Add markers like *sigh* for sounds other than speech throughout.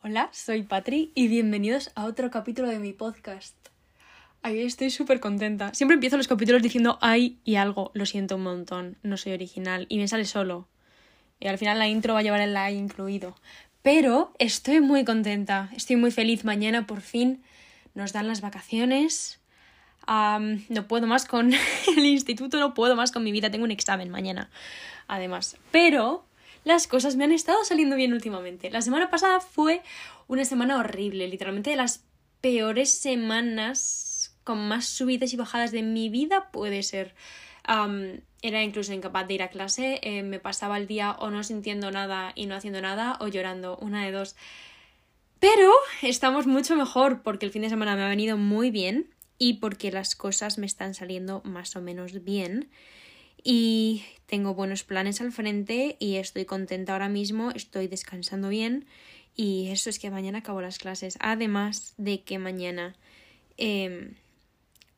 Hola, soy Patri y bienvenidos a otro capítulo de mi podcast. Ay, estoy súper contenta. Siempre empiezo los capítulos diciendo ay y algo. Lo siento un montón, no soy original y me sale solo. Y al final la intro va a llevar el ay incluido. Pero estoy muy contenta, estoy muy feliz. Mañana por fin nos dan las vacaciones. no puedo más con *laughs* el instituto, no puedo más con mi vida. Tengo un examen mañana, además. Pero las cosas me han estado saliendo bien últimamente. La semana pasada fue una semana horrible, literalmente de las peores semanas con más subidas y bajadas de mi vida puede ser. era incluso incapaz de ir a clase, eh, me pasaba el día o no sintiendo nada y no haciendo nada o llorando, una de dos. Pero estamos mucho mejor porque el fin de semana me ha venido muy bien y porque las cosas me están saliendo más o menos bien y tengo buenos planes al frente y estoy contenta ahora mismo, estoy descansando bien y eso es que mañana acabo las clases. Además de que mañana em,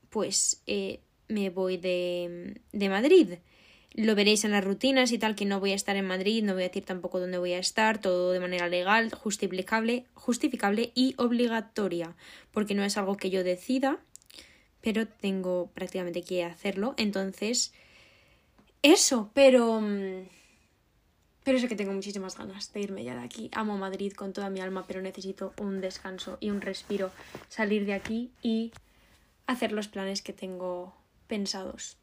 pues eh, me voy de, de Madrid. Lo veréis en las rutinas y tal, que no voy a estar en Madrid, no voy a decir tampoco dónde voy a estar, todo de manera legal, justificable, justificable y obligatoria, porque no es algo que yo decida, pero tengo prácticamente que hacerlo. Entonces, eso, pero... Mm, pero eso que tengo muchísimas ganas de irme ya de aquí. Amo Madrid con toda mi alma, pero necesito un descanso y un respiro. Salir de aquí y hacer los planes que tengo pensados.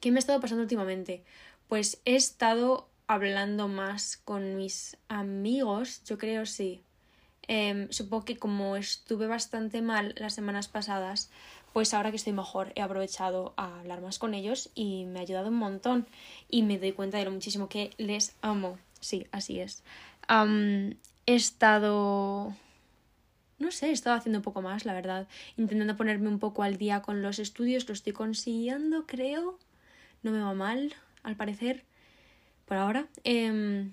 ¿Qué me ha estado pasando últimamente? Pues he estado hablando más con mis amigos, yo creo sí. Em, supongo que como estuve bastante mal las semanas pasadas, pues ahora que estoy mejor he aprovechado a hablar más con ellos y me ha ayudado un montón y me doy cuenta de lo muchísimo que les amo. Sí, así es. he estado... No sé, he estado haciendo un poco más, la verdad. Intentando ponerme un poco al día con los estudios, lo estoy consiguiendo, creo. No me va mal, al parecer. Por ahora. Em,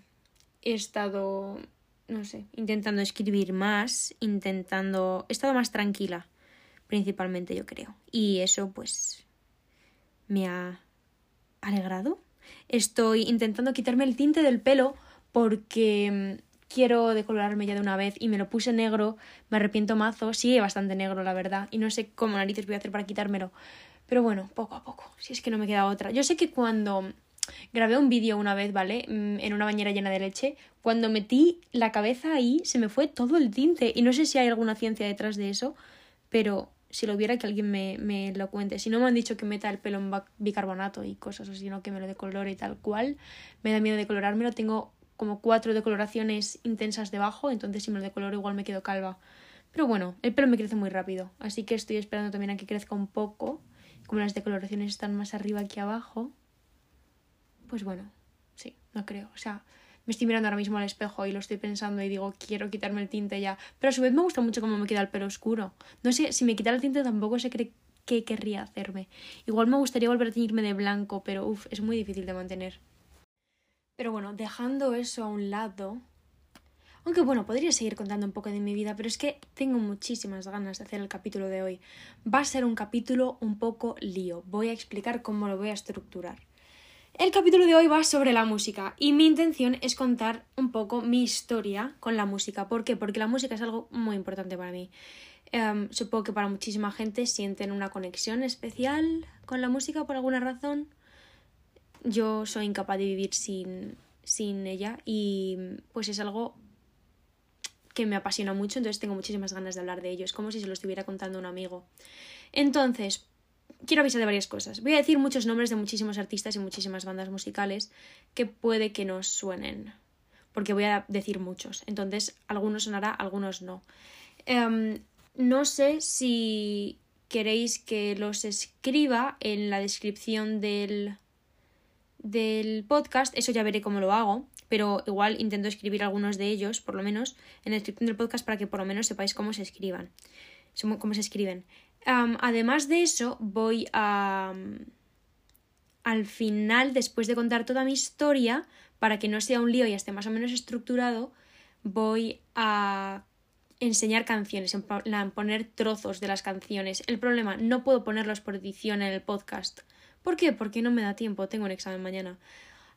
he estado, no sé, intentando escribir más, intentando... He estado más tranquila principalmente yo creo. Y eso pues me ha alegrado. Estoy intentando quitarme el tinte del pelo porque mm, quiero decolorarme ya de una vez y me lo puse negro, me arrepiento mazo, sigue bastante negro la verdad y no sé cómo narices voy a hacer para quitármelo. Pero bueno, poco a poco, si es que no me queda otra. Yo sé que cuando grabé un vídeo una vez, ¿vale? Mm, en una bañera llena de leche, cuando metí la cabeza ahí se me fue todo el tinte y no sé si hay alguna ciencia detrás de eso, pero si lo viera que alguien me, lo cuente. Si no me han dicho que meta el pelo en bicarbonato y cosas así, sino que me lo decolore tal cual. Me da miedo decolorármelo. Tengo como cuatro decoloraciones intensas debajo, entonces si me lo decoloro igual me quedo calva. Pero bueno, el pelo me crece muy rápido, así que estoy esperando también a que crezca un poco. Como las decoloraciones están más arriba que abajo, pues bueno, sí, no creo. O sea, me estoy mirando ahora mismo al espejo y lo estoy pensando y digo, quiero quitarme el tinte ya. Pero a su vez me gusta mucho cómo me queda el pelo oscuro. No sé, si me quitara el tinte tampoco sé qué querría hacerme. Igual me gustaría volver a teñirme de blanco, pero uff, es muy difícil de mantener. Pero bueno, dejando eso a un lado. Aunque bueno, podría seguir contando un poco de mi vida, pero es que tengo muchísimas ganas de hacer el capítulo de hoy. Va a ser un capítulo un poco lío. Voy a explicar cómo lo voy a estructurar. El capítulo de hoy va sobre la música y mi intención es contar un poco mi historia con la música. ¿Por qué? Porque la música es algo muy importante para mí. Em, supongo que para muchísima gente sienten una conexión especial con la música por alguna razón. Yo soy incapaz de vivir sin, sin ella y pues es algo que me apasiona mucho, entonces tengo muchísimas ganas de hablar de ello. Es como si se lo estuviera contando a un amigo. Entonces, quiero avisar de varias cosas. Voy a decir muchos nombres de muchísimos artistas y muchísimas bandas musicales que puede que nos suenen, porque voy a decir muchos. Entonces, algunos sonará, algunos no. Em, no sé si queréis que los escriba en la descripción del, del podcast, eso ya veré cómo lo hago, pero igual intento escribir algunos de ellos, por lo menos, en la descripción del podcast para que por lo menos sepáis cómo se escriban, cómo se escriben además de eso, voy a... al final, después de contar toda mi historia, para que no sea un lío y esté más o menos estructurado, voy a enseñar canciones, en poner trozos de las canciones. El problema, no puedo ponerlos por edición en el podcast. ¿Por qué? Porque no me da tiempo, tengo un examen mañana.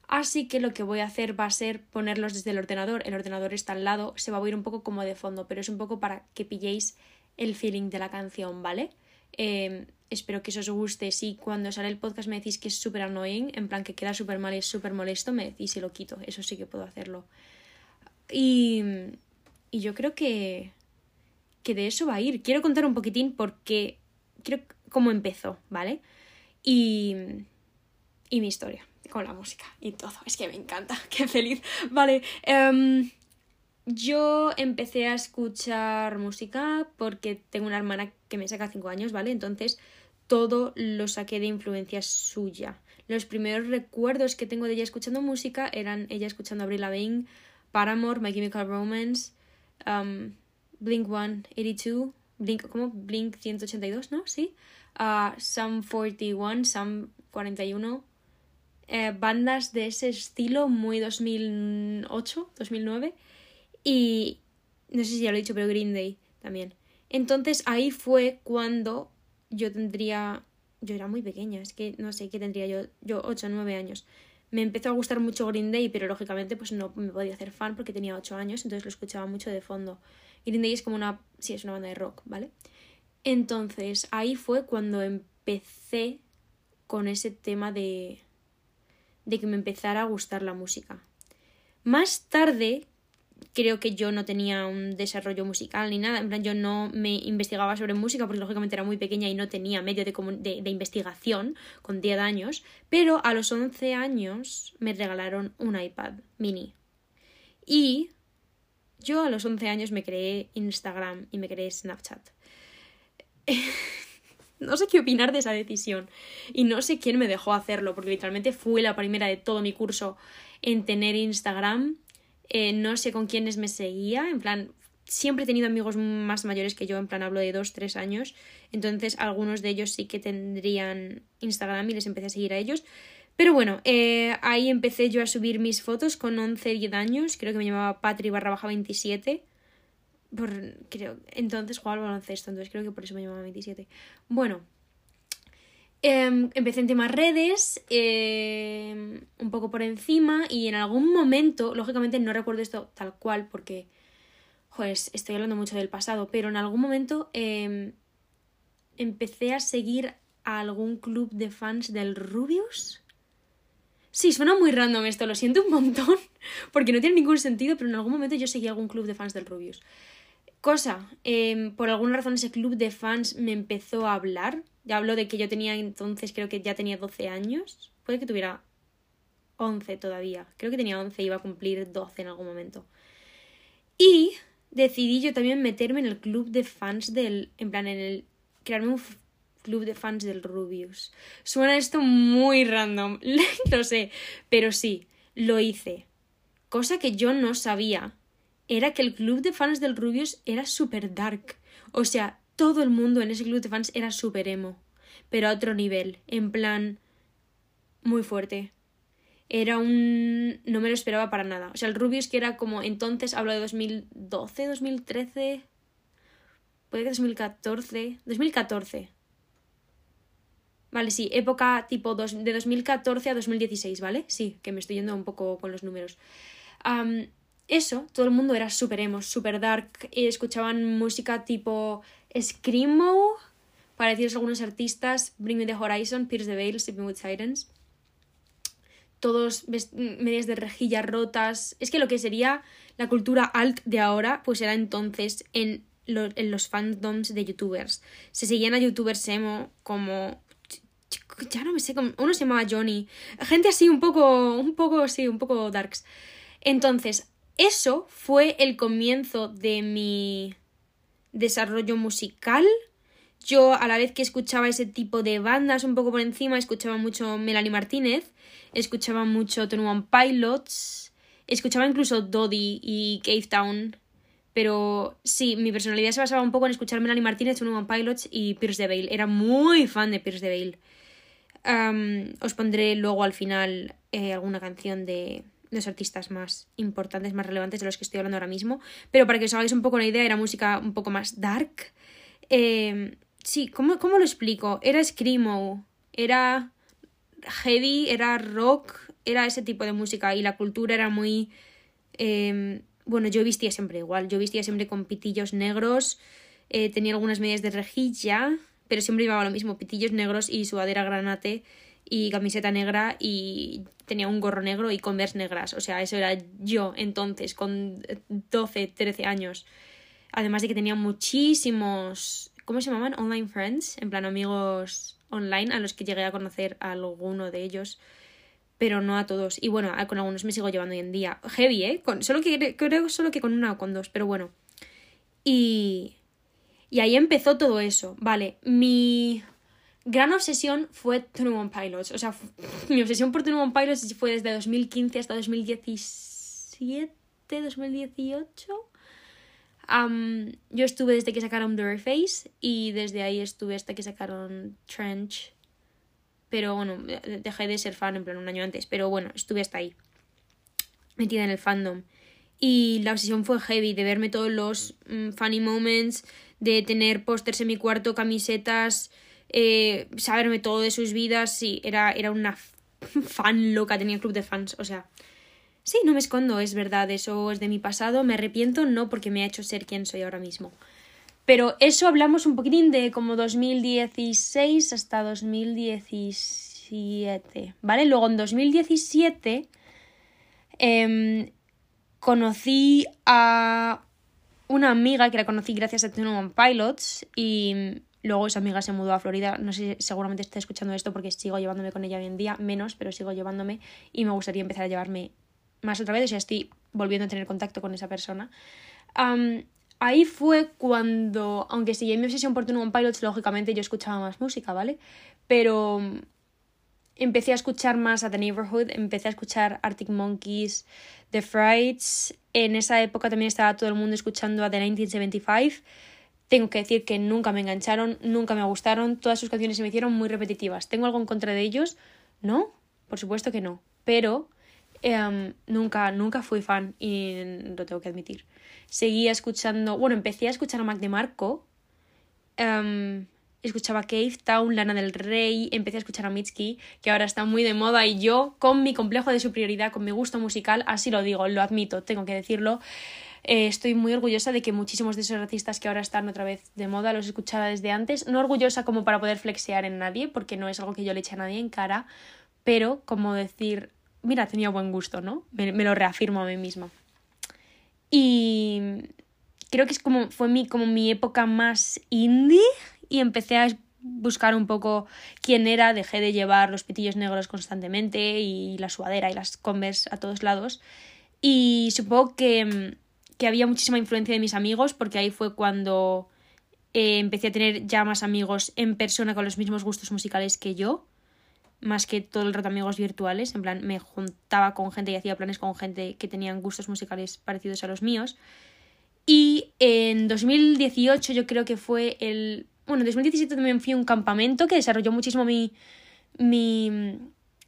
Así que lo que voy a hacer va a ser ponerlos desde el ordenador. El ordenador está al lado, se va a oír un poco como de fondo, pero es un poco para que pilléis el feeling de la canción, ¿vale? Em, espero que eso os guste. Si cuando sale el podcast me decís que es súper annoying, en plan que queda súper mal y es súper molesto, me decís y lo quito. Eso sí que puedo hacerlo. Y, y yo creo que, que de eso va a ir. Quiero contar un poquitín porque quiero cómo empezó, ¿vale? Y, y mi historia con la música y todo. Es que me encanta, *laughs* qué feliz. Vale, um, yo empecé a escuchar música porque tengo una hermana que me saca 5 años, ¿vale? Entonces todo lo saqué de influencia suya. Los primeros recuerdos que tengo de ella escuchando música eran ella escuchando Avril Lavigne, Paramore, My Chemical Romance, um, Blink 182, Blink, ¿cómo? Blink 182, ¿no? Sí. Uh, Sam 41, Sam 41. Eh, bandas de ese estilo, muy 2008, 2009. Y no sé si ya lo he dicho, pero Green Day también. Entonces ahí fue cuando yo tendría. Yo era muy pequeña, es que no sé qué tendría yo, yo 8 o 9 años. Me empezó a gustar mucho Green Day, pero lógicamente pues no me podía hacer fan porque tenía 8 años, entonces lo escuchaba mucho de fondo. Green Day es como una. Sí, es una banda de rock, ¿vale? Entonces ahí fue cuando empecé con ese tema de. de que me empezara a gustar la música. Más tarde, creo que yo no tenía un desarrollo musical ni nada. En plan, yo no me investigaba sobre música porque lógicamente era muy pequeña y no tenía medio de, de, investigación con 10 años. Pero a los 11 años me regalaron un iPad mini. Y yo a los 11 años me creé Instagram y me creé Snapchat. *laughs* no sé qué opinar de esa decisión. Y no sé quién me dejó hacerlo, porque literalmente fui la primera de todo mi curso en tener Instagram eh, no sé con quiénes me seguía, en plan, siempre he tenido amigos más mayores que yo, en plan hablo de dos, tres años, entonces algunos de ellos sí que tendrían Instagram y les empecé a seguir a ellos. Pero bueno, eh, ahí empecé yo a subir mis fotos con 11, 10 años, creo que me llamaba Patri barra baja 27. Por, creo, entonces jugaba al baloncesto, entonces creo que por eso me llamaba 27. Bueno, Em, empecé en temas redes, em, un poco por encima, y en algún momento, lógicamente no recuerdo esto tal cual porque, joder, estoy hablando mucho del pasado, pero en algún momento em, empecé a seguir a algún club de fans del Rubius. Sí, suena muy random esto, lo siento un montón, *laughs* porque no tiene ningún sentido, pero en algún momento yo seguí a algún club de fans del Rubius. Cosa, por alguna razón ese club de fans me empezó a hablar ya hablo de que yo tenía entonces, creo que ya tenía 12 años. Puede que tuviera 11 todavía. Creo que tenía 11 y iba a cumplir 12 en algún momento. Y decidí yo también meterme en el club de fans del. En plan, en el. Crearme un club de fans del Rubius. Suena esto muy random, *laughs* lo sé, pero sí, lo hice. Cosa que yo no sabía era que el club de fans del Rubius era super dark. O sea, todo el mundo en ese club de fans era súper emo, pero a otro nivel, en plan muy fuerte. Era un... no me lo esperaba para nada. O sea, el Rubius que era como entonces, hablo de 2012, 2013, puede que 2014, 2014. Vale, sí, época tipo dos, de 2014 a 2016, ¿vale? Sí, que me estoy yendo un poco con los números. eso, todo el mundo era súper emo, súper dark, y escuchaban música tipo Screamo, para deciros algunos artistas, Bring Me the Horizon, Pierce the Veil, Sleeping with Sirens. Todos medias de rejillas rotas. Es que lo que sería la cultura alt de ahora, pues era entonces en, en los fandoms de youtubers. Se seguían a youtubers emo como ya no me sé, uno se llamaba Johnny, gente así un poco, un poco, sí, un poco darks. Entonces, eso fue el comienzo de mi desarrollo musical. Yo, a la vez que escuchaba ese tipo de bandas un poco por encima, escuchaba mucho Melanie Martínez, escuchaba mucho Tony One Pilots, escuchaba incluso Dodie y Cave Town. Pero sí, mi personalidad se basaba un poco en escuchar Melanie Martínez, Tony One Pilots y Pierce Bale Era muy fan de Pierce de Um, os pondré luego al final eh, alguna canción de, los artistas más importantes, más relevantes de los que estoy hablando ahora mismo. Pero para que os hagáis un poco una idea, era música un poco más dark. Eh, sí, ¿cómo, ¿cómo, lo explico? Era screamo, era heavy, era rock, era ese tipo de música y la cultura era muy... Em, bueno, yo vestía siempre igual, yo vestía siempre con pitillos negros, eh, tenía algunas medias de rejilla, pero siempre llevaba lo mismo, pitillos negros y sudadera granate y camiseta negra y tenía un gorro negro y converse negras. O sea, eso era yo entonces, con 12, 13 años. Además de que tenía muchísimos, ¿cómo se llamaban? Online friends, en plan amigos online a los que llegué a conocer a alguno de ellos, pero no a todos. Y bueno, con algunos me sigo llevando hoy en día. Heavy, ¿eh? Con, solo que, creo solo que con una o con dos, pero bueno. Y, y ahí empezó todo eso. Vale, mi gran obsesión fue Twenty One Pilots. O sea, *laughs* mi obsesión por Twenty One Pilots fue desde 2015 hasta 2017, 2018 yo estuve desde que sacaron Face y desde ahí estuve hasta que sacaron Trench. Pero bueno, dejé de ser fan en plan un año antes. Pero bueno, estuve hasta ahí. Metida en el fandom. Y la obsesión fue heavy de verme todos los mm, funny moments, de tener pósters en mi cuarto, camisetas, eh, saberme todo de sus vidas. Sí, era, era una *laughs* fan loca, tenía club de fans. O sea, Sí, no me escondo, es verdad, eso es de mi pasado, me arrepiento, no porque me ha hecho ser quien soy ahora mismo. Pero eso hablamos un poquitín de como 2016 hasta 2017, ¿vale? Luego en 2017 em, conocí a una amiga que la conocí gracias a One Pilots y luego esa amiga se mudó a Florida. No sé, seguramente está escuchando esto porque sigo llevándome con ella hoy en día, menos, pero sigo llevándome y me gustaría empezar a llevarme más otra vez, o sea, estoy volviendo a tener contacto con esa persona. ahí fue cuando, aunque seguí mi obsesión por One Pilots, lógicamente yo escuchaba más música, ¿vale? Pero empecé a escuchar más a The Neighborhood, empecé a escuchar Arctic Monkeys, The Frights. En esa época también estaba todo el mundo escuchando a The 1975. Tengo que decir que nunca me engancharon, nunca me gustaron, todas sus canciones se me hicieron muy repetitivas. ¿Tengo algo en contra de ellos? No, por supuesto que no. Pero Em, nunca, nunca fui fan y lo tengo que admitir. Seguía escuchando, bueno, empecé a escuchar a Mac DeMarco, um, escuchaba Cave Town, Lana del Rey, empecé a escuchar a Mitski, que ahora está muy de moda y yo, con mi complejo de superioridad, con mi gusto musical, así lo digo, lo admito, tengo que decirlo. Eh, estoy muy orgullosa de que muchísimos de esos artistas que ahora están otra vez de moda los escuchaba desde antes. No orgullosa como para poder flexear en nadie, porque no es algo que yo le eche a nadie en cara, pero como decir, mira, tenía buen gusto, ¿no? Me, lo reafirmo a mí misma. Y creo que es como, fue mi, como mi época más indie y empecé a buscar un poco quién era, dejé de llevar los pitillos negros constantemente y la sudadera y las converse a todos lados. Y supongo que, que había muchísima influencia de mis amigos porque ahí fue cuando eh, empecé a tener ya más amigos en persona con los mismos gustos musicales que yo más que todo el rato amigos virtuales, en plan me juntaba con gente y hacía planes con gente que tenían gustos musicales parecidos a los míos. Y en 2018 yo creo que fue el... Bueno, en 2017 también fui a un campamento que desarrolló muchísimo mi, mi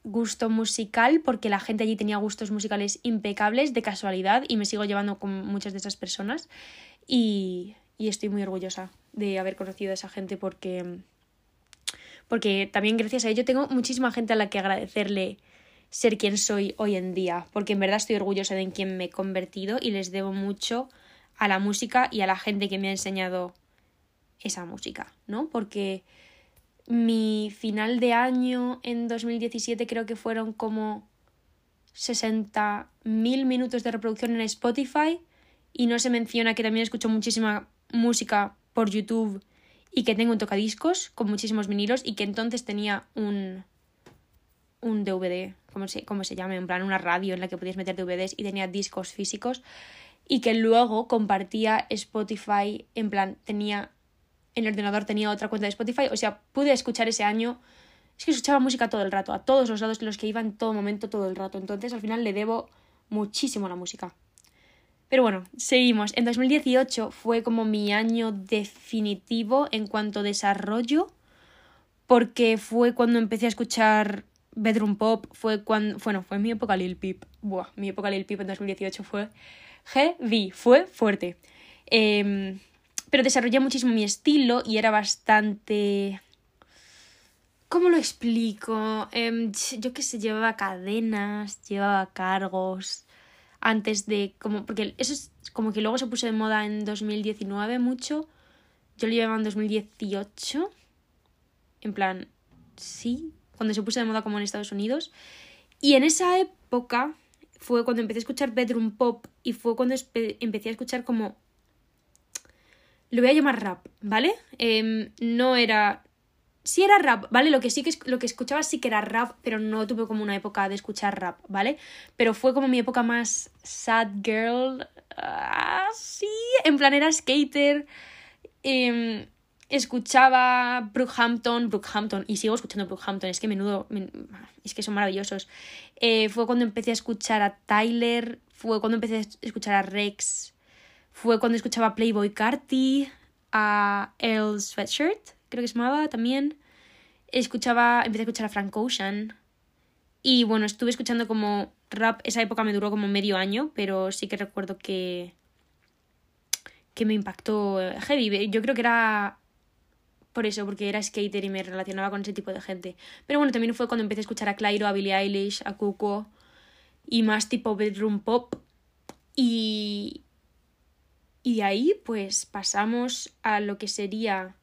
gusto musical porque la gente allí tenía gustos musicales impecables de casualidad y me sigo llevando con muchas de esas personas y, y estoy muy orgullosa de haber conocido a esa gente porque porque también gracias a ello tengo muchísima gente a la que agradecerle ser quien soy hoy en día, porque en verdad estoy orgullosa de en quien me he convertido y les debo mucho a la música y a la gente que me ha enseñado esa música, ¿no? Porque mi final de año en 2017 creo que fueron como 60.000 minutos de reproducción en Spotify. Y no se menciona que también escucho muchísima música por YouTube y que tengo un tocadiscos con muchísimos vinilos y que entonces tenía un un DVD, como se, como se llama, en plan una radio en la que podías meter DVDs y tenía discos físicos. Y que luego compartía Spotify, en plan tenía en el ordenador tenía otra cuenta de Spotify, o sea, pude escuchar ese año es que escuchaba música todo el rato, a todos los lados los que iba en todo momento, todo el rato. Entonces, al final le debo muchísimo a la música. Pero bueno, seguimos. En 2018 fue como mi año definitivo en cuanto a desarrollo, porque fue cuando empecé a escuchar bedroom pop, fue cuando, bueno, fue mi época Lil Peep. Buah, mi época Lil Peep en 2018 fue heavy, fue fuerte. Em, pero desarrollé muchísimo mi estilo y era bastante... ¿Cómo lo explico? Em, yo qué sé, llevaba cadenas, llevaba cargos antes de como porque eso es como que luego se puso de moda en 2019 mucho. Yo lo llevaba en 2018. En plan, sí, cuando se puso de moda como en Estados Unidos. Y en esa época fue cuando empecé a escuchar bedroom pop y fue cuando empecé a escuchar como lo voy a llamar rap, ¿vale? Em, no era sí era rap, ¿vale? Lo que sí que lo que escuchaba sí que era rap, pero no tuve como una época de escuchar rap, ¿vale? Pero fue como mi época más sad girl. Ah, sí, en plan era skater. Em, escuchaba Brookhampton, Brookhampton, y sigo escuchando Brookhampton, es que menudo, es que son maravillosos. Eh, fue cuando empecé a escuchar a Tyler, fue cuando empecé a escuchar a Rex, fue cuando escuchaba Playboy Carti, a Earl Sweatshirt, creo que se llamaba también. Escuchaba, empecé a escuchar a Frank Ocean. Y bueno, estuve escuchando como rap, esa época me duró como medio año, pero sí que recuerdo que que me impactó heavy. Yo creo que era por eso, porque era skater y me relacionaba con ese tipo de gente. Pero bueno, también fue cuando empecé a escuchar a Clairo, a Billie Eilish, a Cuco y más tipo bedroom pop. Y, y de ahí pues pasamos a lo que sería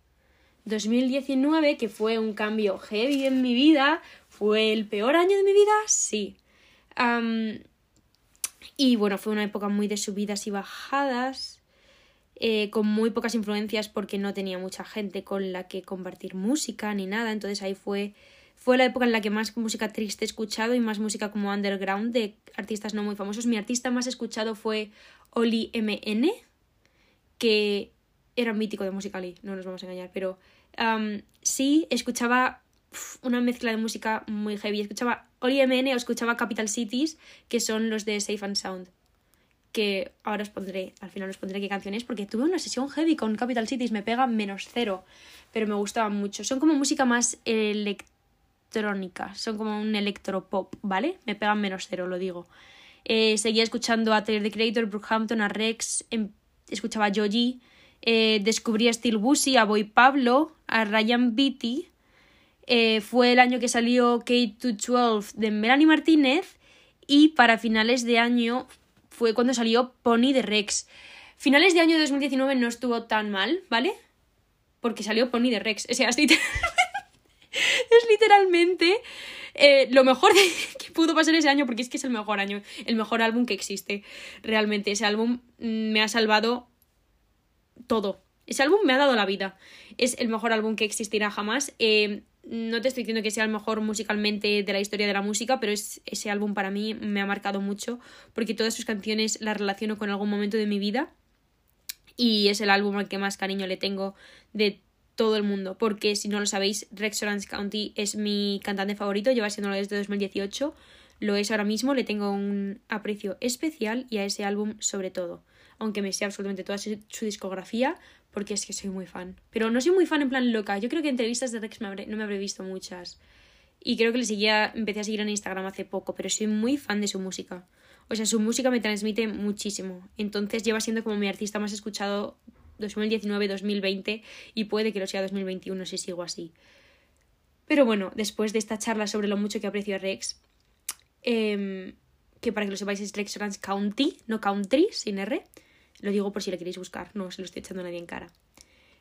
2019, que fue un cambio heavy en mi vida. ¿Fue el peor año de mi vida? Sí. y bueno, fue una época muy de subidas y bajadas, eh, con muy pocas influencias porque no tenía mucha gente con la que compartir música ni nada. Entonces ahí fue, fue la época en la que más música triste he escuchado y más música como underground de artistas no muy famosos. Mi artista más escuchado fue Oli MN, que era mítico de Musical.ly, no nos vamos a engañar, pero sí escuchaba una mezcla de música muy heavy. Escuchaba Oli MN o escuchaba Capital Cities, que son los de Safe and Sound. Que ahora os pondré, al final os pondré qué canciones, porque tuve una sesión heavy con Capital Cities, me pega menos cero, pero me gustaba mucho. Son como música más electrónica, son como un electropop, ¿vale? Me pegan menos cero, lo digo. Eh, seguía escuchando a Taylor the Creator, Brookhampton, a Rex, em, escuchaba a Joji, eh, descubrí a Steel Busy, a Boy Pablo, a Ryan Beatty. Eh, fue el año que salió K212 de Melanie Martínez y para finales de año fue cuando salió Pony de Rex. Finales de año de 2019 no estuvo tan mal, ¿vale? Porque salió Pony de Rex. O sea, es, *laughs* literalmente eh, lo mejor *laughs* que pudo pasar ese año porque es que es el mejor año, el mejor álbum que existe. Realmente, ese álbum mm, me ha salvado todo. Ese álbum me ha dado la vida. Es el mejor álbum que existirá jamás. Eh, no te estoy diciendo que sea el mejor musicalmente de la historia de la música, pero es, ese álbum para mí me ha marcado mucho porque todas sus canciones las relaciono con algún momento de mi vida y es el álbum al que más cariño le tengo de todo el mundo, porque si no lo sabéis, Rex Orange County es mi cantante favorito, lleva siéndolo desde 2018, lo es ahora mismo, le tengo un aprecio especial y a ese álbum sobre todo aunque me sé absolutamente toda su, discografía, porque es que soy muy fan. Pero no soy muy fan en plan loca. Yo creo que entrevistas de Rex no me habré visto muchas. Y creo que le seguía, empecé a seguir en Instagram hace poco, pero soy muy fan de su música. O sea, su música me transmite muchísimo. Entonces lleva siendo como mi artista más escuchado 2019-2020 y puede que lo sea 2021 si sigo así. Pero bueno, después de esta charla sobre lo mucho que aprecio a Rex, eh, que para que lo sepáis es Rex Orange County, no Country, sin R, lo digo por si le queréis buscar, no se lo estoy echando a nadie en cara.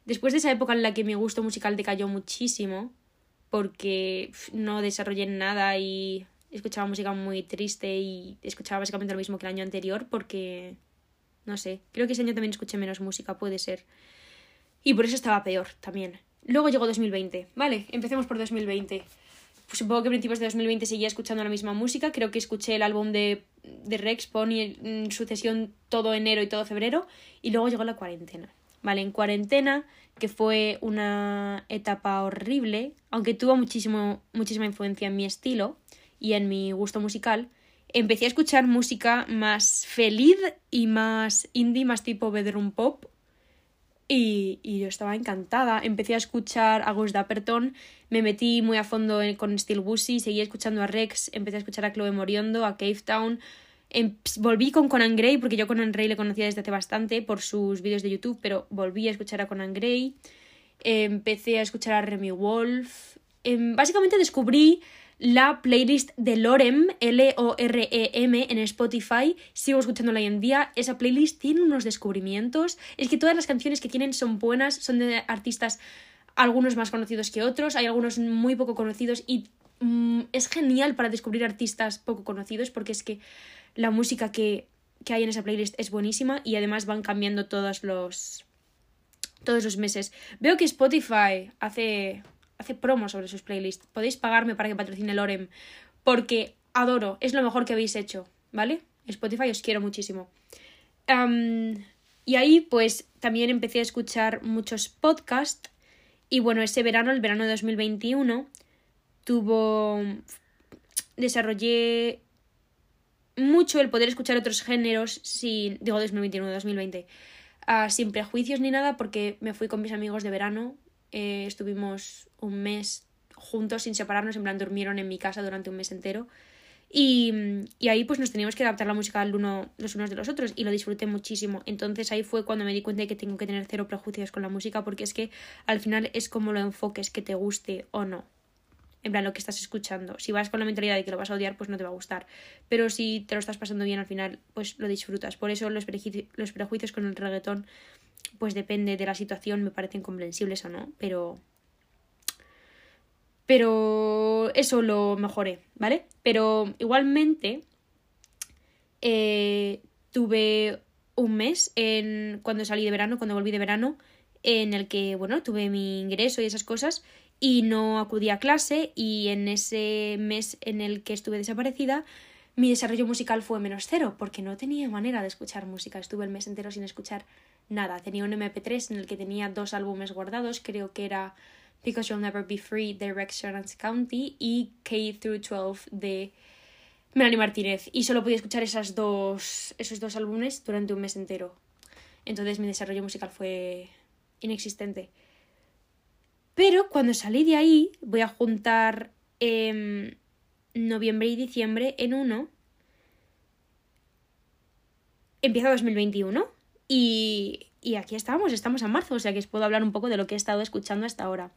Después de esa época en la que mi gusto musical decayó muchísimo, porque no desarrollé nada y escuchaba música muy triste y escuchaba básicamente lo mismo que el año anterior, porque, no sé, creo que ese año también escuché menos música, puede ser. Y por eso estaba peor también. Luego llegó 2020, vale, empecemos por 2020. Pues supongo que a principios de 2020 seguía escuchando la misma música. Creo que escuché el álbum de, de Rex Pony en sucesión todo enero y todo febrero. Y luego llegó la cuarentena. Vale, en cuarentena, que fue una etapa horrible, aunque tuvo muchísimo, muchísima influencia en mi estilo y en mi gusto musical, empecé a escuchar música más feliz y más indie, más tipo bedroom pop, y, y, yo estaba encantada. Empecé a escuchar a Gus Dapperton, me metí muy a fondo con Steel Busy, seguí escuchando a Rex, empecé a escuchar a Chloe Moriondo, a Cave Town. Em, volví con Conan Gray, porque yo Conan Gray le conocía desde hace bastante por sus vídeos de YouTube, pero volví a escuchar a Conan Gray. empecé a escuchar a Remy Wolf. em, básicamente descubrí la playlist de Lorem, L-O-R-E-M, en Spotify. Sigo escuchándola hoy en día. Esa playlist tiene unos descubrimientos. Es que todas las canciones que tienen son buenas, son de artistas, algunos más conocidos que otros, hay algunos muy poco conocidos y mm, es genial para descubrir artistas poco conocidos porque es que la música que, que hay en esa playlist es buenísima y además van cambiando todos los todos los meses. Veo que Spotify hace hace promo sobre sus playlists. Podéis pagarme para que patrocine Lorem porque adoro, es lo mejor que habéis hecho, ¿vale? Spotify os quiero muchísimo. y ahí pues también empecé a escuchar muchos podcasts y bueno, ese verano, el verano de 2021, tuvo... desarrollé mucho el poder escuchar otros géneros sin... digo 2021, 2020. Ah, sin prejuicios ni nada porque me fui con mis amigos de verano eh, estuvimos un mes juntos sin separarnos, en plan durmieron en mi casa durante un mes entero. Y, y, ahí pues nos teníamos que adaptar la música al uno, los unos de los otros y lo disfruté muchísimo. Entonces ahí fue cuando me di cuenta de que tengo que tener cero prejuicios con la música porque es que al final es como lo enfoques, que te guste o no. En plan, lo que estás escuchando. Si vas con la mentalidad de que lo vas a odiar, pues no te va a gustar. Pero si te lo estás pasando bien al final, pues lo disfrutas. Por eso los, los prejuicios con el reggaetón pues depende de la situación, me parecen comprensibles o no, pero... Pero eso lo mejoré, ¿vale? Pero igualmente eh, tuve un mes en, cuando salí de verano, cuando volví de verano, en el que, bueno, tuve mi ingreso y esas cosas y no acudí a clase y en ese mes en el que estuve desaparecida mi desarrollo musical fue menos cero porque no tenía manera de escuchar música. Estuve el mes entero sin escuchar nada. Tenía un MP3 en el que tenía dos álbumes guardados, creo que era Because You'll Never Be Free de Rex County y K through 12 de Melanie Martínez. Y solo podía escuchar esas dos, esos dos álbumes durante un mes entero. Entonces mi desarrollo musical fue inexistente. Pero cuando salí de ahí, voy a juntar em, noviembre y diciembre en uno. Empieza 2021 y, y aquí estamos, estamos en marzo, o sea que os puedo hablar un poco de lo que he estado escuchando hasta ahora.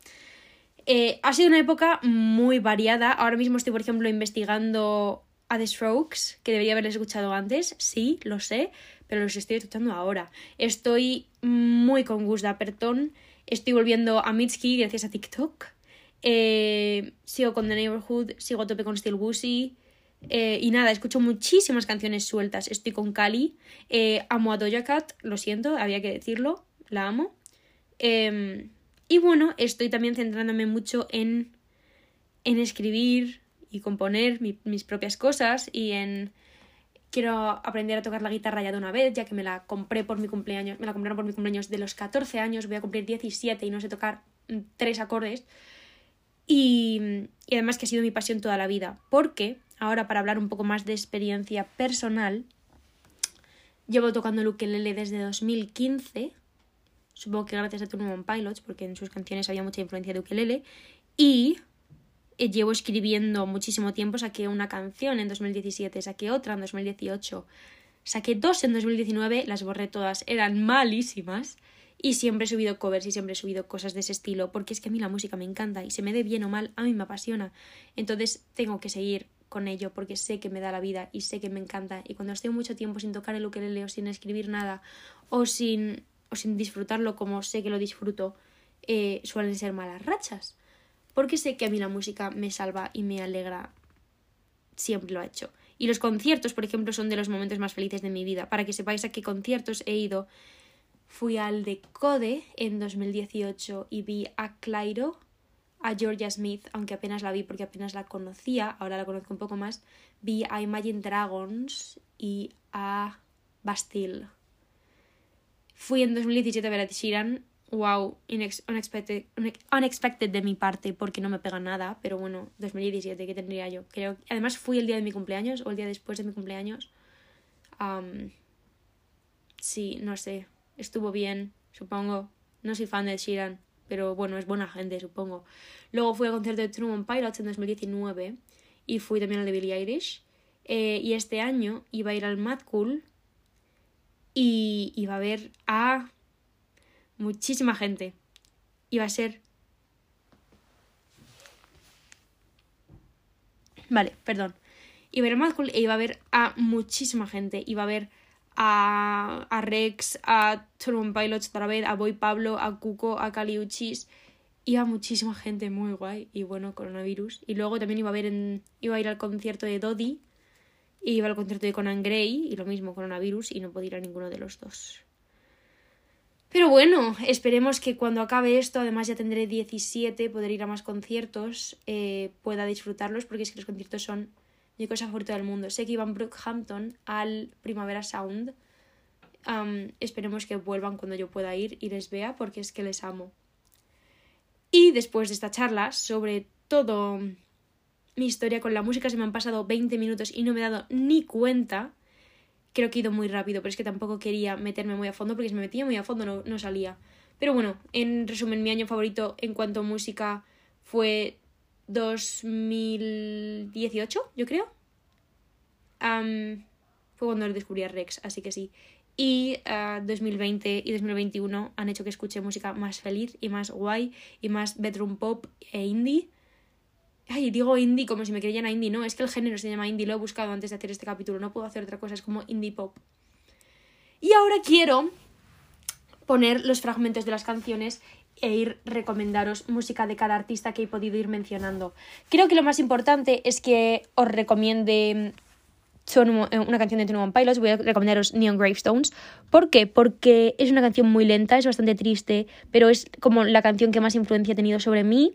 Eh, ha sido una época muy variada. Ahora mismo estoy, por ejemplo, investigando a The Strokes, que debería haberles escuchado antes, sí, lo sé, pero los estoy escuchando ahora. Estoy muy con Gus Dapperton, estoy volviendo a Mitski gracias a TikTok. Eh, sigo con The Neighborhood, sigo a tope con Steel Woozy. Eh, y nada, escucho muchísimas canciones sueltas. Estoy con Cali. Eh, amo a Doja Cat, lo siento, había que decirlo. La amo. Em, y bueno, estoy también centrándome mucho en, en escribir y componer mis propias cosas y en quiero aprender a tocar la guitarra ya de una vez, ya que me la compré por mi cumpleaños, me la compraron por mi cumpleaños de los 14 años, voy a cumplir 17 y no sé tocar mm, tres acordes. Y, y además que ha sido mi pasión toda la vida, porque ahora para hablar un poco más de experiencia personal, llevo tocando el ukelele desde 2015, supongo que gracias a Turbo Pilots, porque en sus canciones había mucha influencia de ukelele, y llevo escribiendo muchísimo tiempo, saqué una canción en 2017, saqué otra en 2018, saqué dos en 2019, las borré todas, eran malísimas, y siempre he subido covers y siempre he subido cosas de ese estilo, porque es que a mí la música me encanta y se me dé bien o mal, a mí me apasiona. Entonces tengo que seguir con ello porque sé que me da la vida y sé que me encanta. Y cuando estoy mucho tiempo sin tocar el ukelele o sin escribir nada o sin, o sin disfrutarlo como sé que lo disfruto, eh, suelen ser malas rachas. Porque sé que a mí la música me salva y me alegra. Siempre lo ha hecho. Y los conciertos, por ejemplo, son de los momentos más felices de mi vida. Para que sepáis a qué conciertos he ido Fui al de Code en 2018 y vi a Clairo, a Georgia Smith, aunque apenas la vi porque apenas la conocía, ahora la conozco un poco más. Vi a Imagine Dragons y a Bastille. Fui en 2017 a ver a Sheeran. Wow, unexpected, unexpected de mi parte porque no me pega nada, pero bueno, 2017, ¿qué tendría yo? Creo, además fui el día de mi cumpleaños o el día después de mi cumpleaños. sí, no sé, estuvo bien, supongo. No soy fan de Sheeran, pero bueno, es buena gente, supongo. Luego fui al concierto de Truman Pilots en 2019 y fui también al de Billie Eilish. Eh, y este año iba a ir al Mad Cool y iba a ver a muchísima gente. Iba a ser Vale, perdón. Iba a ver a Mad Cool e iba a ver a muchísima gente. Iba a ver a, a Rex, a Turbo Pilots otra vez, a Boy Pablo, a Cuco, a Caliuchis. Iba muchísima gente muy guay. Y bueno, coronavirus. Y luego también iba a ver iba a ir al concierto de Dodi. Y iba al concierto de Conan Gray. Y lo mismo, coronavirus. Y no podía ir a ninguno de los dos. Pero bueno, esperemos que cuando acabe esto, además ya tendré 17, poder ir a más conciertos, eh, pueda disfrutarlos, porque es que los conciertos son mi cosa favorita del mundo. Sé que iban Brookhampton al Primavera Sound. esperemos que vuelvan cuando yo pueda ir y les vea, porque es que les amo. Y después de esta charla sobre todo mi historia con la música, se me han pasado 20 minutos y no me he dado ni cuenta creo que he ido muy rápido, pero es que tampoco quería meterme muy a fondo porque si me metía muy a fondo no, no salía. Pero bueno, en resumen, mi año favorito en cuanto a música fue 2018, yo creo. fue cuando descubrí a Rex, así que sí. Y 2020 ah, y 2021 han hecho que escuche música más feliz y más guay y más bedroom pop e indie. Ay, digo indie como si me creyeran a indie, no, es que el género se llama indie, lo he buscado antes de hacer este capítulo, no puedo hacer otra cosa, es como indie pop. Y ahora quiero poner los fragmentos de las canciones e ir recomendaros música de cada artista que he podido ir mencionando. Creo que lo más importante es que os recomiende eh, una canción de Twenty One Pilots, voy a recomendaros Neon Gravestones. ¿Por qué? Porque es una canción muy lenta, es bastante triste, pero es como la canción que más influencia ha tenido sobre mí.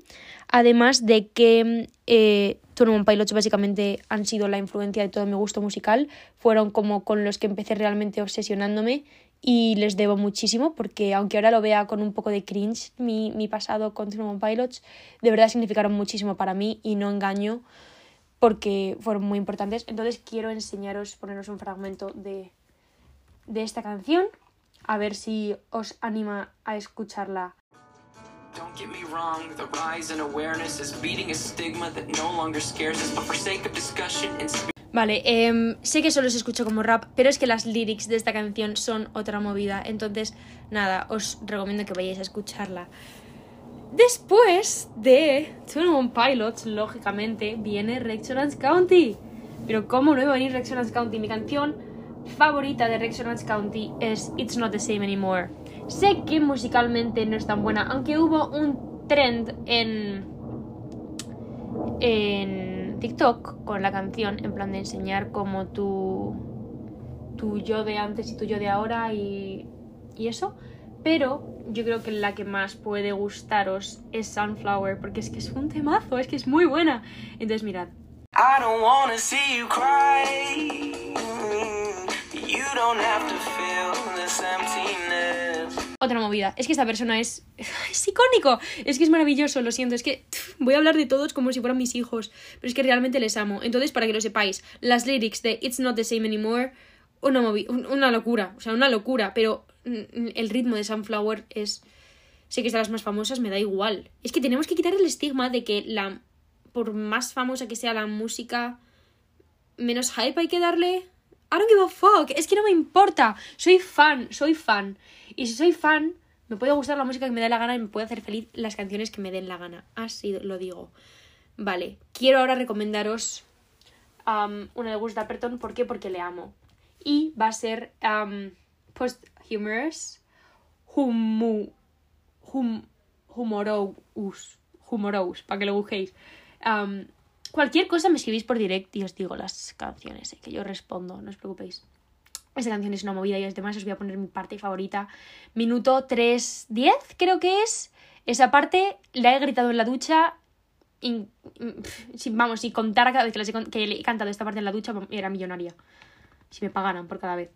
Además de que eh, One Pilots básicamente han sido la influencia de todo mi gusto musical, fueron como con los que empecé realmente obsesionándome y les debo muchísimo porque aunque ahora lo vea con un poco de cringe mi, mi pasado con One Pilots, de verdad significaron muchísimo para mí y no engaño porque fueron muy importantes. Entonces quiero enseñaros, poneros un fragmento de, de esta canción, a ver si os anima a escucharla. Vale, eh, sé que solo se escucha como rap, pero es que las lyrics de esta canción son otra movida. Entonces, nada, os recomiendo que vayáis a escucharla. Después de One Pilots, lógicamente, viene Rexonance County. Pero ¿cómo no iba a venir Rexonance County? Mi canción favorita de Rexonance County es It's Not The Same Anymore. Sé que musicalmente no es tan buena, aunque hubo un trend en, en TikTok con la canción, en plan de enseñar como tu, tu yo de antes y tu yo de ahora y, y eso pero yo creo que la que más puede gustaros es Sunflower, porque es que es un temazo, es que es muy buena. Entonces mirad. Otra movida, es que esta persona es, *laughs* es icónico, es que es maravilloso, lo siento, es que voy a hablar de todos como si fueran mis hijos, pero es que realmente les amo. Entonces, para que lo sepáis, las lyrics de It's Not the Same Anymore, una, una locura, o sea, una locura, pero el ritmo de Sunflower es. Sé que es de las más famosas, me da igual. Es que tenemos que quitar el estigma de que la. Por más famosa que sea la música, menos hype hay que darle. I don't give a fuck. Es que no me importa. Soy fan, soy fan. Y si soy fan, me puede gustar la música que me dé la gana y me puede hacer feliz las canciones que me den la gana. Así lo digo. Vale, quiero ahora recomendaros um, una de Gus Dapperton. ¿Por qué? Porque le amo. Y va a ser um, Post humorous, humu, hum, humorous, humorous, para que lo busquéis. cualquier cosa me escribís por direct y os digo las canciones, eh, que yo respondo, no os preocupéis. Esta canción es una movida y además os voy a poner mi parte favorita. Minuto 3.10 creo que es. Esa parte la he gritado en la ducha. si, vamos, si contara cada vez que, he, que he cantado esta parte en la ducha, era millonaria. Si me pagaran por cada vez.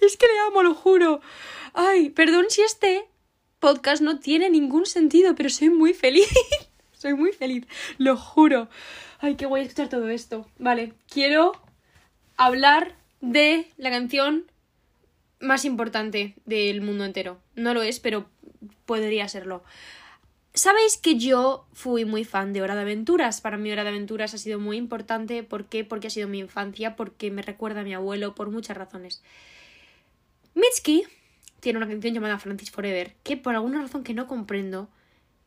Es que le amo, lo juro. Ay, perdón si este podcast no tiene ningún sentido, pero soy muy feliz. *laughs* soy muy feliz, lo juro. Ay, qué guay escuchar todo esto. Vale, quiero hablar de la canción más importante del mundo entero. No lo es, pero podría serlo. Sabéis que yo fui muy fan de Hora de Aventuras. Para mí Hora de Aventuras ha sido muy importante. ¿Por qué? Porque ha sido mi infancia, porque me recuerda a mi abuelo, por muchas razones. Mitski tiene una canción llamada Francis Forever, que por alguna razón que no comprendo,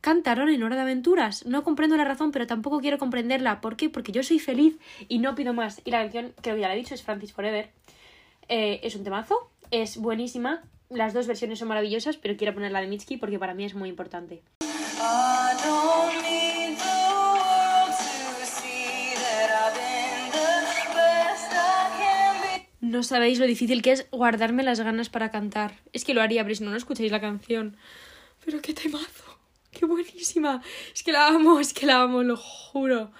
cantaron en Hora de Aventuras. No comprendo la razón, pero tampoco quiero comprenderla. ¿Por qué? Porque yo soy feliz y no pido más. Y la canción, creo que ya la he dicho, es Francis Forever. Eh, es un temazo, es buenísima. Las dos versiones son maravillosas, pero quiero poner la de Mitski porque para mí es muy importante. No sabéis lo difícil que es guardarme las ganas para cantar. Es que lo haría, pero si no, no escucháis la canción. Pero qué temazo. Qué buenísima. Es que la amo, es que la amo, lo juro.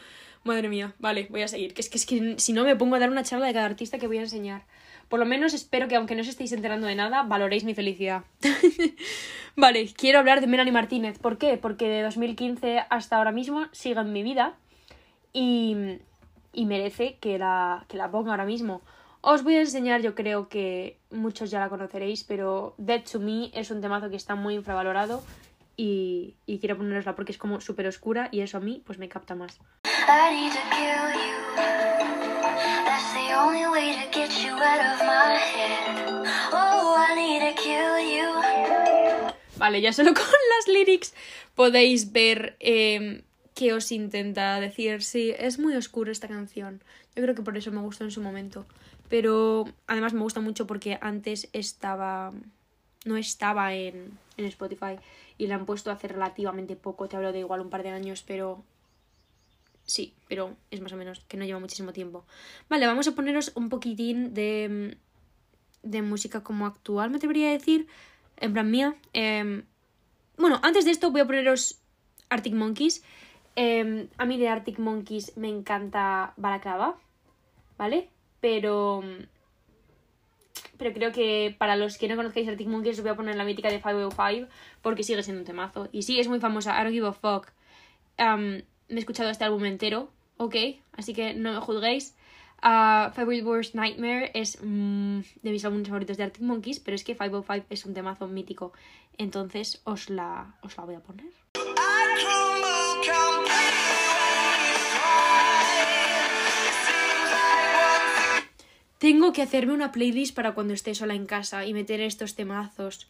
Madre mía, vale, voy a seguir. Que es que, es que si no me pongo a dar una charla de cada artista que voy a enseñar. Por lo menos espero que aunque no os estéis enterando de nada, valoréis mi felicidad. *laughs* vale, quiero hablar de Melanie Martínez. ¿Por qué? Porque de 2015 hasta ahora mismo sigue en mi vida y, y merece que la, que la ponga ahora mismo. Os voy a enseñar, yo creo que muchos ya la conoceréis, pero Dead to Me es un temazo que está muy infravalorado y, y quiero ponerosla porque es como súper oscura y eso a mí pues me capta más. Vale, ya solo *laughs* con las lyrics podéis ver eh, qué os intenta decir. Sí, es muy oscura esta canción. Yo creo que por eso me gustó en su momento. Pero además me gusta mucho porque antes estaba. no estaba en, en Spotify y la han puesto hace relativamente poco. Te hablo de igual un par de años, pero. Sí, pero es más o menos que no lleva muchísimo tiempo. Vale, vamos a poneros un poquitín de. de música como actual, me atrevería a decir. En plan mía. Eh, bueno, antes de esto voy a poneros Arctic Monkeys. Eh, a mí de Arctic Monkeys me encanta Balaclava, ¿vale? Pero pero creo que para los que no conozcáis Arctic Monkeys os voy a poner la mítica de 505 porque sigue siendo un temazo. Y sí, es muy famosa, I don't give a fuck. me he escuchado este álbum entero, ok, así que no me juzguéis. Uh, Favorite Worst Nightmare es mm, de mis álbumes favoritos de Arctic Monkeys, pero es que 505 es un temazo mítico. Entonces os la, os la voy a poner. Tengo que hacerme una playlist para cuando esté sola en casa y meter estos temazos.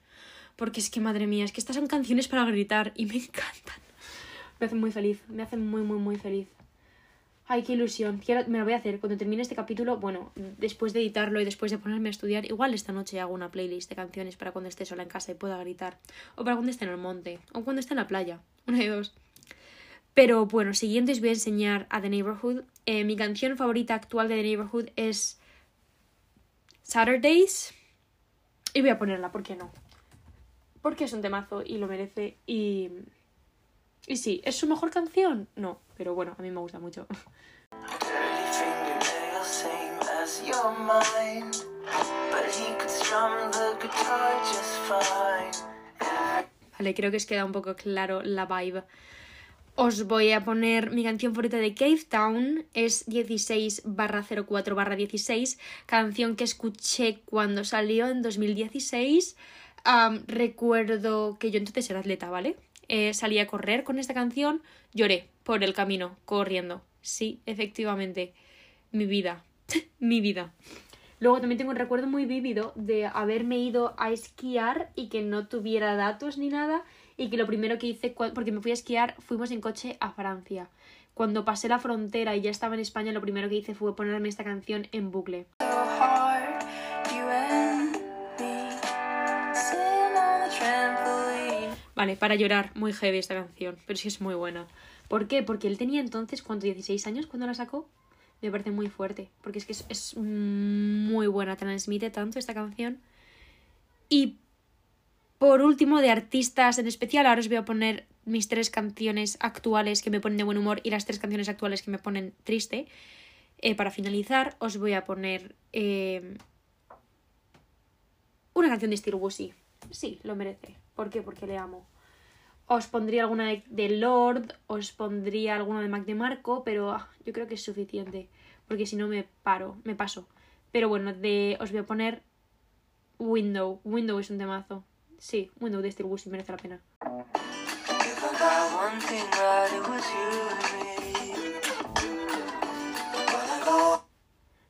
Porque es que, madre mía, es que estas son canciones para gritar y me *laughs* encantan. Me hacen muy feliz, me hacen muy, muy, muy feliz. Ay, qué ilusión. me lo voy a hacer cuando termine este capítulo. Bueno, después de editarlo y después de ponerme a estudiar, igual esta noche hago una playlist de canciones para cuando esté sola en casa y pueda gritar. O para cuando esté en el monte. O cuando esté en la playa. Una de dos. Pero bueno, siguiente os voy a enseñar a The Neighborhood. Eh, mi canción favorita actual de The Neighborhood es Saturdays. Y voy a ponerla, ¿por qué no? Porque es un temazo y lo merece. Y. Y sí, ¿es su mejor canción? No, pero bueno, a mí me gusta mucho. Vale, creo que os queda un poco claro la vibe os voy a poner mi canción favorita de Cave Town, es 16 barra 04 barra 16, canción que escuché cuando salió en 2016. recuerdo que yo entonces era atleta, ¿vale? Eh, salí a correr con esta canción, lloré por el camino, corriendo. Sí, efectivamente, mi vida, *laughs* mi vida. Luego también tengo un recuerdo muy vívido de haberme ido a esquiar y que no tuviera datos ni nada y que lo primero que hice, porque me fui a esquiar, fuimos en coche a Francia. Cuando pasé la frontera y ya estaba en España, lo primero que hice fue ponerme esta canción en bucle. Vale, para llorar, muy heavy esta canción, pero sí es muy buena. ¿Por qué? Porque él tenía entonces, ¿cuánto? 16 años cuando la sacó. Me parece muy fuerte, porque es que es, es muy buena, transmite tanto esta canción. Y por último, de artistas en especial, ahora os voy a poner mis tres canciones actuales que me ponen de buen humor y las tres canciones actuales que me ponen triste. Eh, para finalizar, os voy a poner eh, una canción de Steel Wussy. Sí, lo merece. ¿Por qué? Porque le amo. Os pondría alguna de, Lord, os pondría alguna de Mac de Marco, pero ah, yo creo que es suficiente. Porque si no me paro, me paso. Pero bueno, de, os voy a poner Window. Window es un temazo. Sí, bueno, de Steel sí merece la pena.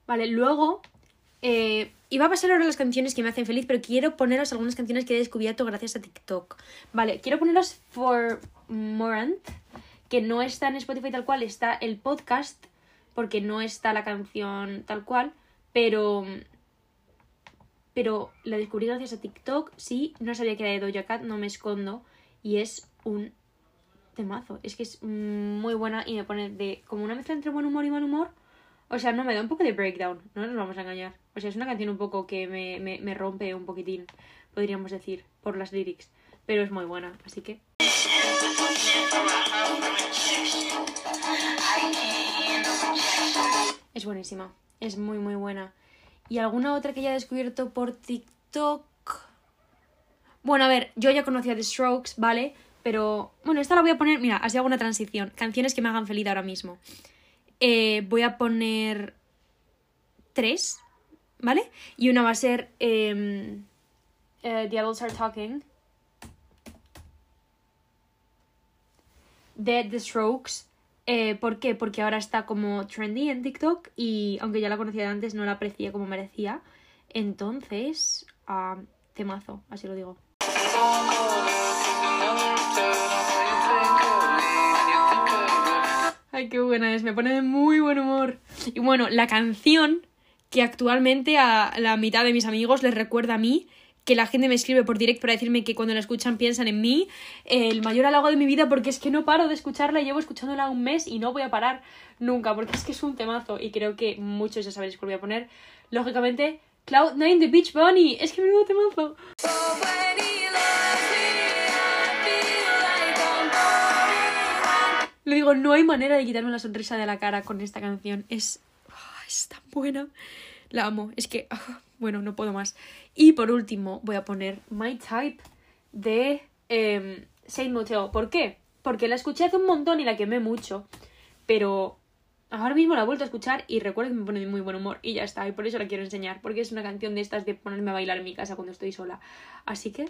Vale, luego Eh, iba a pasar ahora las canciones que me hacen feliz, pero quiero poneros algunas canciones que he descubierto gracias a TikTok. Vale, quiero poneros For Morant, que no está en Spotify tal cual, está el podcast, porque no está la canción tal cual, pero. Pero la descubrí gracias a TikTok, sí, no sabía que era de Doja Cat, no me escondo, y es un temazo. Es que es muy buena y me pone de como una mezcla entre buen humor y mal humor. O sea, no me da un poco de breakdown, no nos vamos a engañar. O sea, es una canción un poco que me, me, me rompe un poquitín, podríamos decir, por las lyrics. Pero es muy buena, así que. Es buenísima, es muy muy buena. ¿Y alguna otra que haya descubierto por TikTok? Bueno, a ver, yo ya conocía The Strokes, ¿vale? Pero bueno, esta la voy a poner, mira, así hago una transición. Canciones que me hagan feliz ahora mismo. Eh, voy a poner tres, ¿vale? Y una va a ser eh, The Adults Are Talking. De The Strokes. Eh, ¿Por qué? Porque ahora está como trendy en TikTok y aunque ya la conocía de antes no la aprecié como merecía. Entonces, uh, temazo, así lo digo. Ay, qué buena es, me pone de muy buen humor. Y bueno, la canción que actualmente a la mitad de mis amigos les recuerda a mí, que la gente me escribe por direct para decirme que cuando la escuchan piensan en mí, el mayor halago de mi vida porque es que no paro de escucharla, llevo escuchándola un mes y no voy a parar nunca, porque es que es un temazo y creo que muchos ya sabéis cuál voy a poner. Lógicamente, Cloud9 The Beach Bunny, es que menudo temazo. Le digo, no hay manera de quitarme la sonrisa de la cara con esta canción. Es, ah, es tan buena. La amo. Es que, ah, bueno, no puedo más. Y por último, voy a poner My Type de eh, Saint Motel. ¿Por qué? Porque la escuché hace un montón y la quemé mucho. Pero ahora mismo la he vuelto a escuchar y recuerdo que me pone de muy buen humor. Y ya está. Y por eso la quiero enseñar. Porque es una canción de estas de ponerme a bailar en mi casa cuando estoy sola. Así que.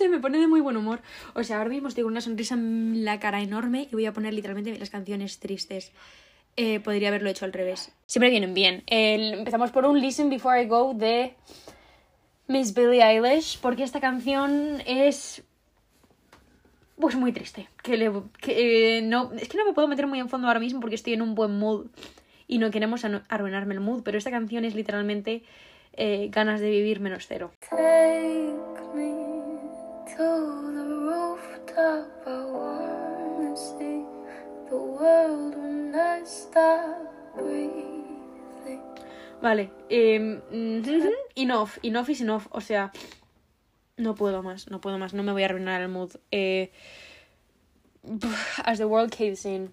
Sé, me pone de muy buen humor. O sea, ahora mismo estoy con una sonrisa en la cara enorme y voy a poner literalmente las canciones tristes. Eh, podría haberlo hecho al revés. Siempre vienen bien. El- empezamos por un Listen Before I Go de Miss Billie Eilish, porque esta canción es pues muy triste. Que, le, que eh, no, es que no me puedo meter muy en fondo ahora mismo porque estoy en un buen mood y no queremos arruinarme el mood, pero esta canción es literalmente eh, ganas de vivir menos cero. Take to the rooftop. I wanna the world. Vale, eh, enough, enough is enough, o sea, no puedo más, no puedo más, no me voy a arruinar el mood. Eh, as the World Caves In.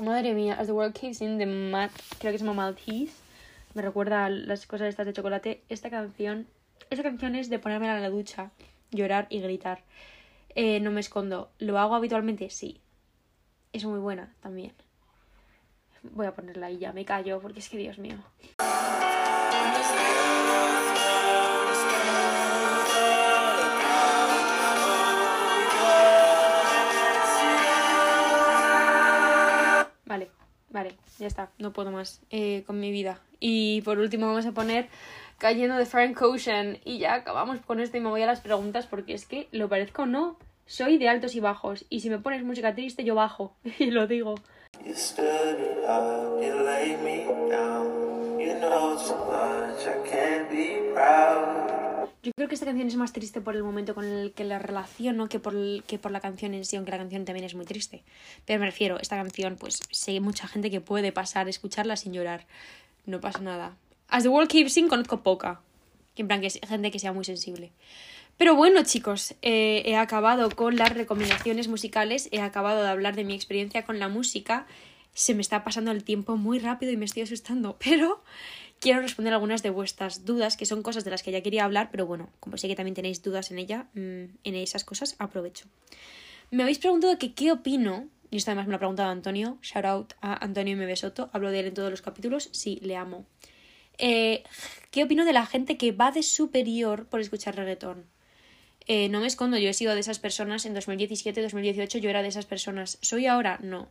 Madre mía, As the World Caves In de Matt, creo que se llama Maltese. Me recuerda las cosas estas de chocolate. Esta canción, esta canción es de ponerme a la ducha, llorar y gritar. Eh, no me escondo. ¿Lo hago habitualmente? Sí. Es muy buena también. Voy a ponerla y ya me callo porque es que Dios mío. Vale, vale, ya está, no puedo más eh, con mi vida. Y por último vamos a poner Cayendo de Frank Ocean y ya acabamos con esto y me voy a las preguntas porque es que, lo parezco o no, soy de altos y bajos y si me pones música triste yo bajo *laughs* y lo digo. Yo creo que esta canción es más triste por el momento con el que la relaciono que por, el- que por la canción en sí, aunque la canción también es muy triste. Pero me refiero, esta canción, pues sé mucha gente que puede pasar, escucharla sin llorar. No pasa nada. As the World Keeps In conozco poca. En plan, que es gente que sea muy sensible. Pero bueno, chicos, eh, he acabado con las recomendaciones musicales, he acabado de hablar de mi experiencia con la música. Se me está pasando el tiempo muy rápido y me estoy asustando, *laughs* pero quiero responder algunas de vuestras dudas, que son cosas de las que ya quería hablar, pero bueno, como sé que también tenéis dudas en ella, mm, en esas cosas, aprovecho. Me habéis preguntado qué opino, y esto además me lo ha preguntado Antonio, shout out a Antonio M. Besoto, hablo de él en todos los capítulos, sí, le amo. Eh, ¿Qué opino de la gente que va de superior por escuchar reggaetón? Eh, no me escondo, yo he sido de esas personas en 2017, 2018, yo era de esas personas. ¿Soy ahora? No.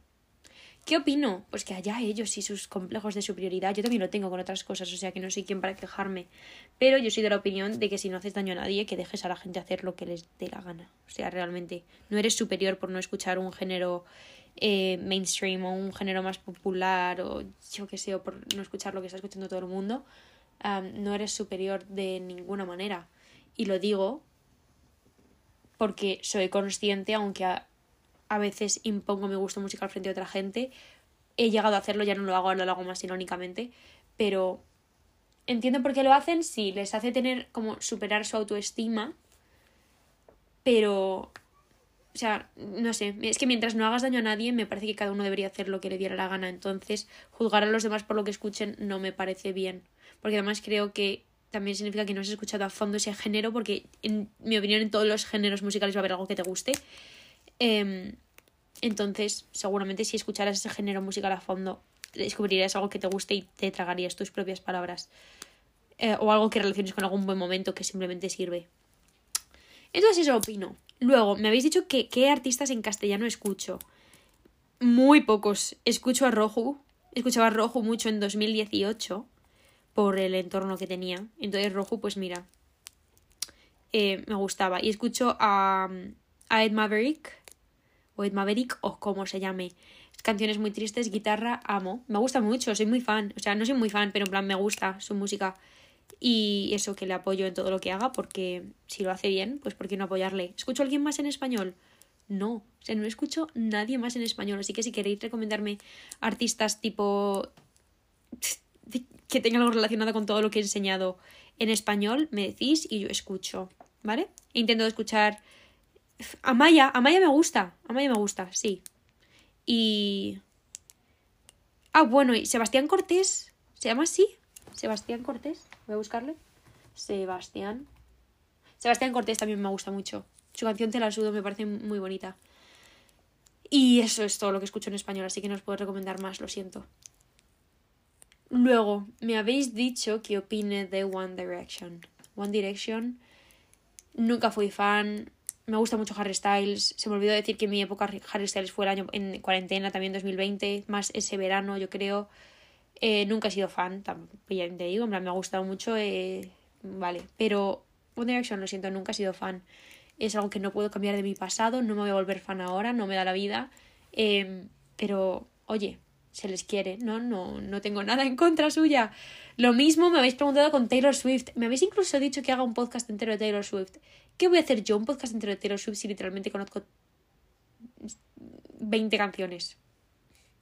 ¿Qué opino? Pues que allá ellos y sus complejos de superioridad. Yo también lo tengo con otras cosas, o sea que no soy quien para quejarme. Pero yo soy de la opinión de que si no haces daño a nadie, que dejes a la gente hacer lo que les dé la gana. O sea, realmente. No eres superior por no escuchar un género eh, mainstream o un género más popular o yo qué sé, o por no escuchar lo que está escuchando todo el mundo. no eres superior de ninguna manera. Y lo digo porque soy consciente, aunque a, a veces impongo mi gusto musical frente a otra gente. He llegado a hacerlo, ya no lo hago, ahora lo hago más irónicamente. Pero entiendo por qué lo hacen, sí, les hace tener como superar su autoestima. Pero. O sea, no sé, es que mientras no hagas daño a nadie, me parece que cada uno debería hacer lo que le diera la gana. Entonces, juzgar a los demás por lo que escuchen no me parece bien. Porque además creo que también significa que no has escuchado a fondo ese género, porque en mi opinión en todos los géneros musicales va a haber algo que te guste. Em, entonces, seguramente si escucharas ese género musical a fondo, descubrirías algo que te guste y te tragarías tus propias palabras. Eh, o algo que relaciones con algún buen momento que simplemente sirve. Entonces eso opino. Luego, me habéis dicho que qué artistas en castellano escucho. Muy pocos. Escucho a Roju. Escuchaba a Roju mucho en 2018 por el entorno que tenía. Entonces Roju, pues mira, eh, me gustaba. Y escucho a, a Ed Maverick o Ed Maverick o como se llame. Canciones muy tristes, guitarra, amo. Me gusta mucho, soy muy fan. O sea, no soy muy fan, pero en plan me gusta su música. Y eso que le apoyo en todo lo que haga, porque si lo hace bien, pues ¿por qué no apoyarle? ¿Escucho a alguien más en español? No, o sea, no escucho nadie más en español. Así que si queréis recomendarme artistas tipo *sniffs* que tengan algo relacionado con todo lo que he enseñado en español, me decís y yo escucho, ¿vale? Intento escuchar Amaya, Amaya me gusta. Amaya me gusta, sí. Y. Ah, bueno, y Sebastián Cortés. ¿Se llama así? Sebastián Cortés. Voy a buscarle. Sebastián. Sebastián Cortés también me gusta mucho. Su canción Te la sudo me parece muy bonita. Y eso es todo lo que escucho en español, así que no os puedo recomendar más, lo siento. Luego, me habéis dicho que opine de One Direction. One Direction. Nunca fui fan me gusta mucho Harry Styles. Se me olvidó decir que mi época Harry Styles fue el año en cuarentena, también 2020, más ese verano, yo creo. Eh, nunca he sido fan, también te digo, me ha gustado mucho, eh, vale. Pero One Direction, lo siento, nunca he sido fan. Es algo que no puedo cambiar de mi pasado, no me voy a volver fan ahora, no me da la vida. Em, pero, oye, se les quiere, ¿no? No, no tengo nada en contra suya. Lo mismo me habéis preguntado con Taylor Swift. Me habéis incluso dicho que haga un podcast entero de Taylor Swift. ¿Qué voy a hacer yo? Un podcast entero de Taylor Swift si literalmente conozco 20 canciones.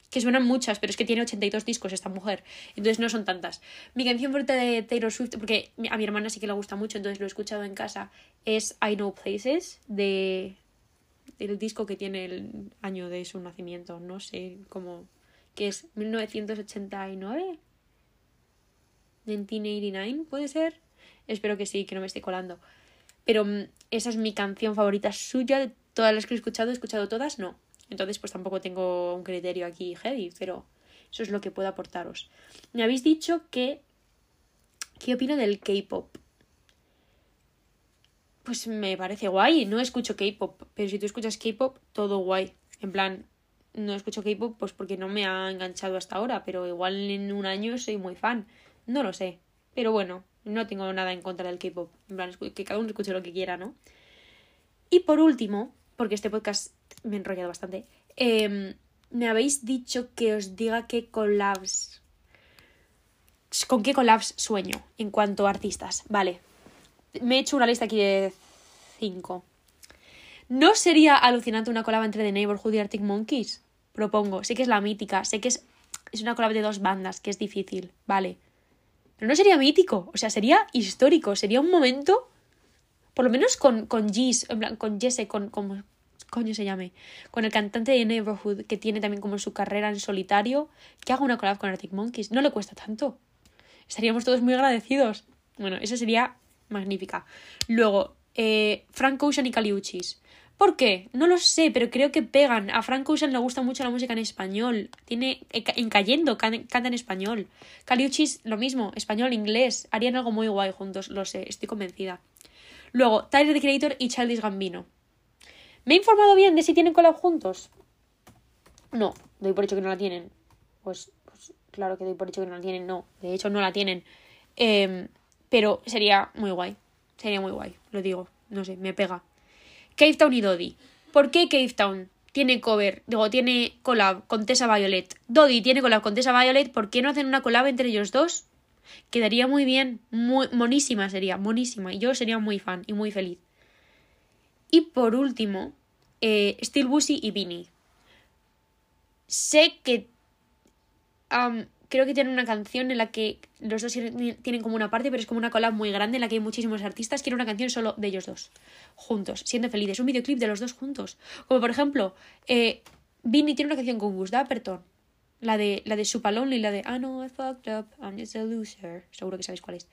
Que suenan muchas, pero es que tiene 82 discos esta mujer. Entonces no son tantas. Mi canción favorita de Taylor Swift, porque a mi hermana sí que le gusta mucho, entonces lo he escuchado en casa, es I Know Places, de el disco que tiene el año de su nacimiento. No sé cómo. que es 1989. 1989, ¿puede ser? Espero que sí, que no me esté colando. Pero mm, esa es mi canción favorita suya de todas las que he escuchado. ¿He escuchado todas? No. Entonces, pues tampoco tengo un criterio aquí heavy, pero eso es lo que puedo aportaros. Me habéis dicho que. ¿Qué opino del K-pop? Pues me parece guay. No escucho K-pop, pero si tú escuchas K-pop, todo guay. En plan, no escucho K-pop pues porque no me ha enganchado hasta ahora, pero igual en un año soy muy fan. No lo sé. Pero bueno, no tengo nada en contra del K-pop. En plan, que cada uno escuche lo que quiera, ¿no? Y por último, porque este podcast me he enrollado bastante, em, me habéis dicho que os diga qué collabs. ¿Con qué collabs sueño en cuanto a artistas? Vale. Me he hecho una lista aquí de cinco. ¿No sería alucinante una collab entre The Neighborhood y Arctic Monkeys? Propongo. Sé que es la mítica, sé que es, es una collab de dos bandas, que es difícil. Vale. Pero no sería mítico, o sea, sería histórico, sería un momento, por lo menos con, con Gis, con Jesse, con, coño se llame, con el cantante de Neighborhood, que tiene también como su carrera en solitario, que haga una collab con Arctic Monkeys. No le cuesta tanto. Estaríamos todos muy agradecidos. Bueno, esa sería magnífica. Luego, eh, Frank Ocean y Caliuchis. ¿Por qué? No lo sé, pero creo que pegan. A Frank Ocean le gusta mucho la música en español. Tiene en Cayendo canta en español. Caliuchis lo mismo, español, inglés. Harían algo muy guay juntos, lo sé, estoy convencida. Luego, Tyler the Creator y Childish Gambino. ¿Me he informado bien de si tienen collab juntos? No, doy por hecho que no la tienen. Pues, pues claro que doy por hecho que no la tienen. No, de hecho no la tienen. Em, pero sería muy guay. Sería muy guay, lo digo. No sé, me pega. Cave Town y Dodie. ¿Por qué Cave Town tiene cover? Digo, tiene collab con Tessa Violet. Dodie tiene collab con Tessa Violet. ¿Por qué no hacen una collab entre ellos dos? Quedaría muy bien. Muy, monísima sería, monísima. Y yo sería muy fan y muy feliz. Y por último, eh, Steel Busy y Vinny. Sé que creo que tienen una canción en la que los dos tienen como una parte, pero es como una collab muy grande en la que hay muchísimos artistas. Quiero una canción solo de ellos dos, juntos, siendo felices. Un videoclip de los dos juntos. Como por ejemplo, eh, Vinny tiene una canción con Gus Dapperton. La de, la de Super Lonely, la de I know I fucked up, I'm just a loser. Seguro que sabéis cuál es.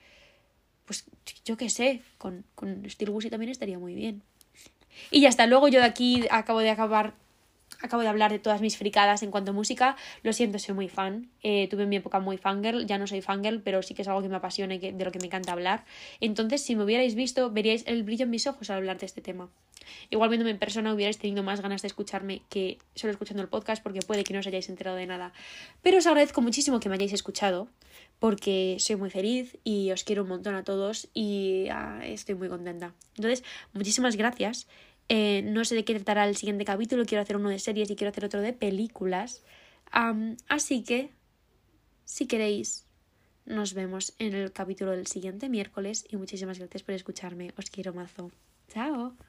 Pues yo qué sé, con, con Steel Woozy también estaría muy bien. Y ya está, luego yo de aquí acabo de acabar acabo de hablar de todas mis fricadas en cuanto a música. Lo siento, soy muy fan. Eh, tuve mi época muy fangirl, ya no soy fangirl, pero sí que es algo que me apasiona y que, de lo que me encanta hablar. Entonces, si me hubierais visto, veríais el brillo en mis ojos al hablar de este tema. Igual viéndome en persona hubierais tenido más ganas de escucharme que solo escuchando el podcast, porque puede que no os hayáis enterado de nada. Pero os agradezco muchísimo que me hayáis escuchado, porque soy muy feliz y os quiero un montón a todos y ah, estoy muy contenta. Entonces, muchísimas gracias. Eh, no sé de qué tratará el siguiente capítulo, quiero hacer uno de series y quiero hacer otro de películas. así que, si queréis, nos vemos en el capítulo del siguiente miércoles y muchísimas gracias por escucharme. Os quiero mazo. Chao.